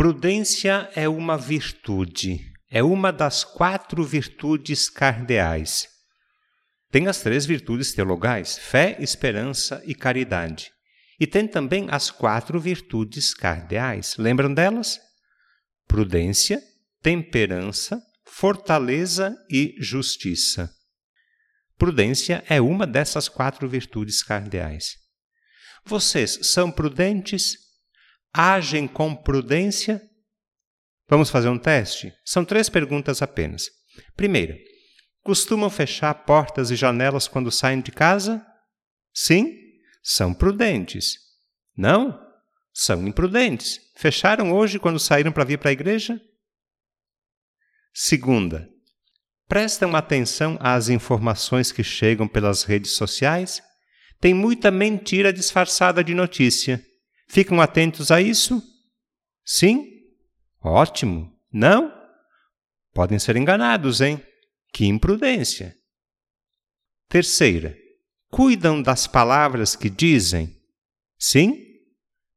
Prudência é uma virtude, é uma das quatro virtudes cardeais. Tem as três virtudes teologais: fé, esperança e caridade. E tem também as quatro virtudes cardeais. Lembram delas? Prudência, temperança, fortaleza e justiça. Prudência é uma dessas quatro virtudes cardeais. Vocês são prudentes? Agem com prudência? Vamos fazer um teste? São três perguntas apenas. Primeira, costumam fechar portas e janelas quando saem de casa? Sim, são prudentes. Não? São imprudentes. Fecharam hoje quando saíram para vir para a igreja? Segunda, prestam atenção às informações que chegam pelas redes sociais? Tem muita mentira disfarçada de notícia. Ficam atentos a isso? Sim? Ótimo. Não? Podem ser enganados, hein? Que imprudência. Terceira, cuidam das palavras que dizem? Sim?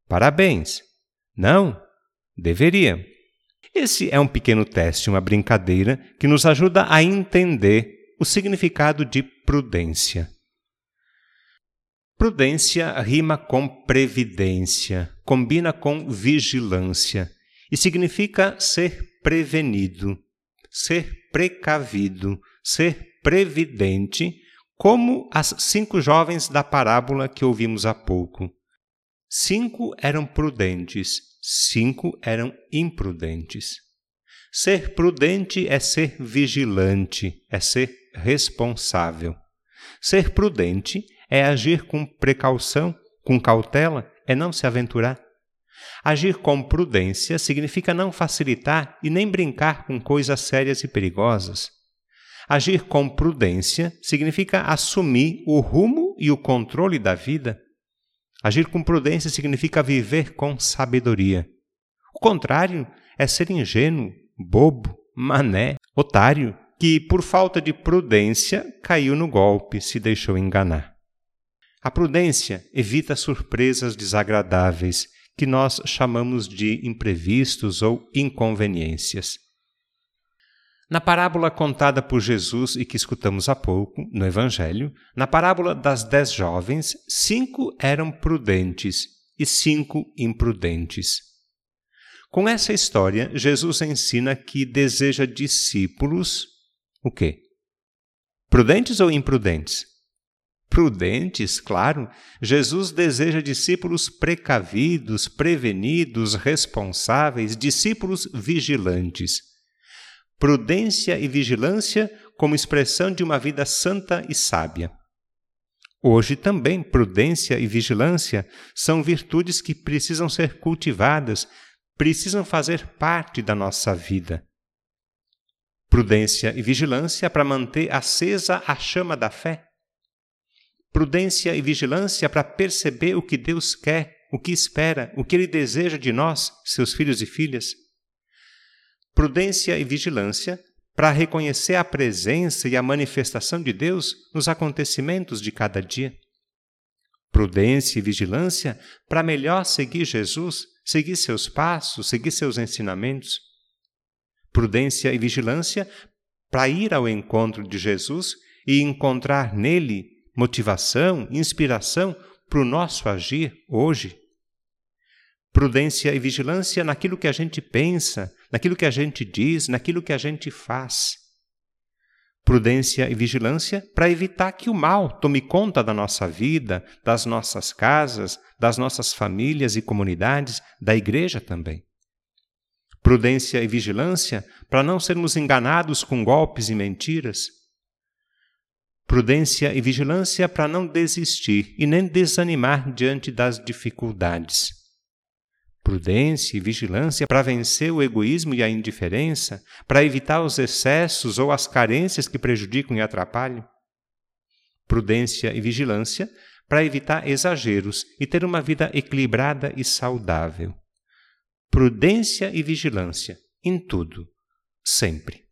Parabéns. Não? Deveriam. Esse é um pequeno teste, uma brincadeira que nos ajuda a entender o significado de prudência. Prudência rima com previdência, combina com vigilância e significa ser prevenido, ser precavido, ser previdente, como as cinco jovens da parábola que ouvimos há pouco. Cinco eram prudentes, cinco eram imprudentes. Ser prudente é ser vigilante, é ser responsável. Ser prudente é agir com precaução, com cautela, é não se aventurar. Agir com prudência significa não facilitar e nem brincar com coisas sérias e perigosas. Agir com prudência significa assumir o rumo e o controle da vida. Agir com prudência significa viver com sabedoria. O contrário é ser ingênuo, bobo, mané, otário, que por falta de prudência caiu no golpe, se deixou enganar. A prudência evita surpresas desagradáveis que nós chamamos de imprevistos ou inconveniências. Na parábola contada por Jesus e que escutamos há pouco, no Evangelho, na parábola das dez jovens, cinco eram prudentes e cinco imprudentes. Com essa história, Jesus ensina que deseja discípulos o quê? Prudentes ou imprudentes? Prudentes, claro, Jesus deseja discípulos precavidos, prevenidos, responsáveis, discípulos vigilantes. Prudência e vigilância como expressão de uma vida santa e sábia. Hoje também prudência e vigilância são virtudes que precisam ser cultivadas, precisam fazer parte da nossa vida. Prudência e vigilância para manter acesa a chama da fé prudência e vigilância para perceber o que Deus quer, o que espera, o que Ele deseja de nós, seus filhos e filhas. Prudência e vigilância para reconhecer a presença e a manifestação de Deus nos acontecimentos de cada dia. Prudência e vigilância para melhor seguir Jesus, seguir seus passos, seguir seus ensinamentos. Prudência e vigilância para ir ao encontro de Jesus e encontrar nele motivação, inspiração para o nosso agir hoje. Prudência e vigilância naquilo que a gente pensa, naquilo que a gente diz, naquilo que a gente faz. Prudência e vigilância para evitar que o mal tome conta da nossa vida, das nossas casas, das nossas famílias e comunidades, da igreja também. Prudência e vigilância para não sermos enganados com golpes e mentiras prudência e vigilância para não desistir e nem desanimar diante das dificuldades. Prudência e vigilância para vencer o egoísmo e a indiferença, para evitar os excessos ou as carências que prejudicam e atrapalham. Prudência e vigilância para evitar exageros e ter uma vida equilibrada e saudável. Prudência e vigilância em tudo, sempre.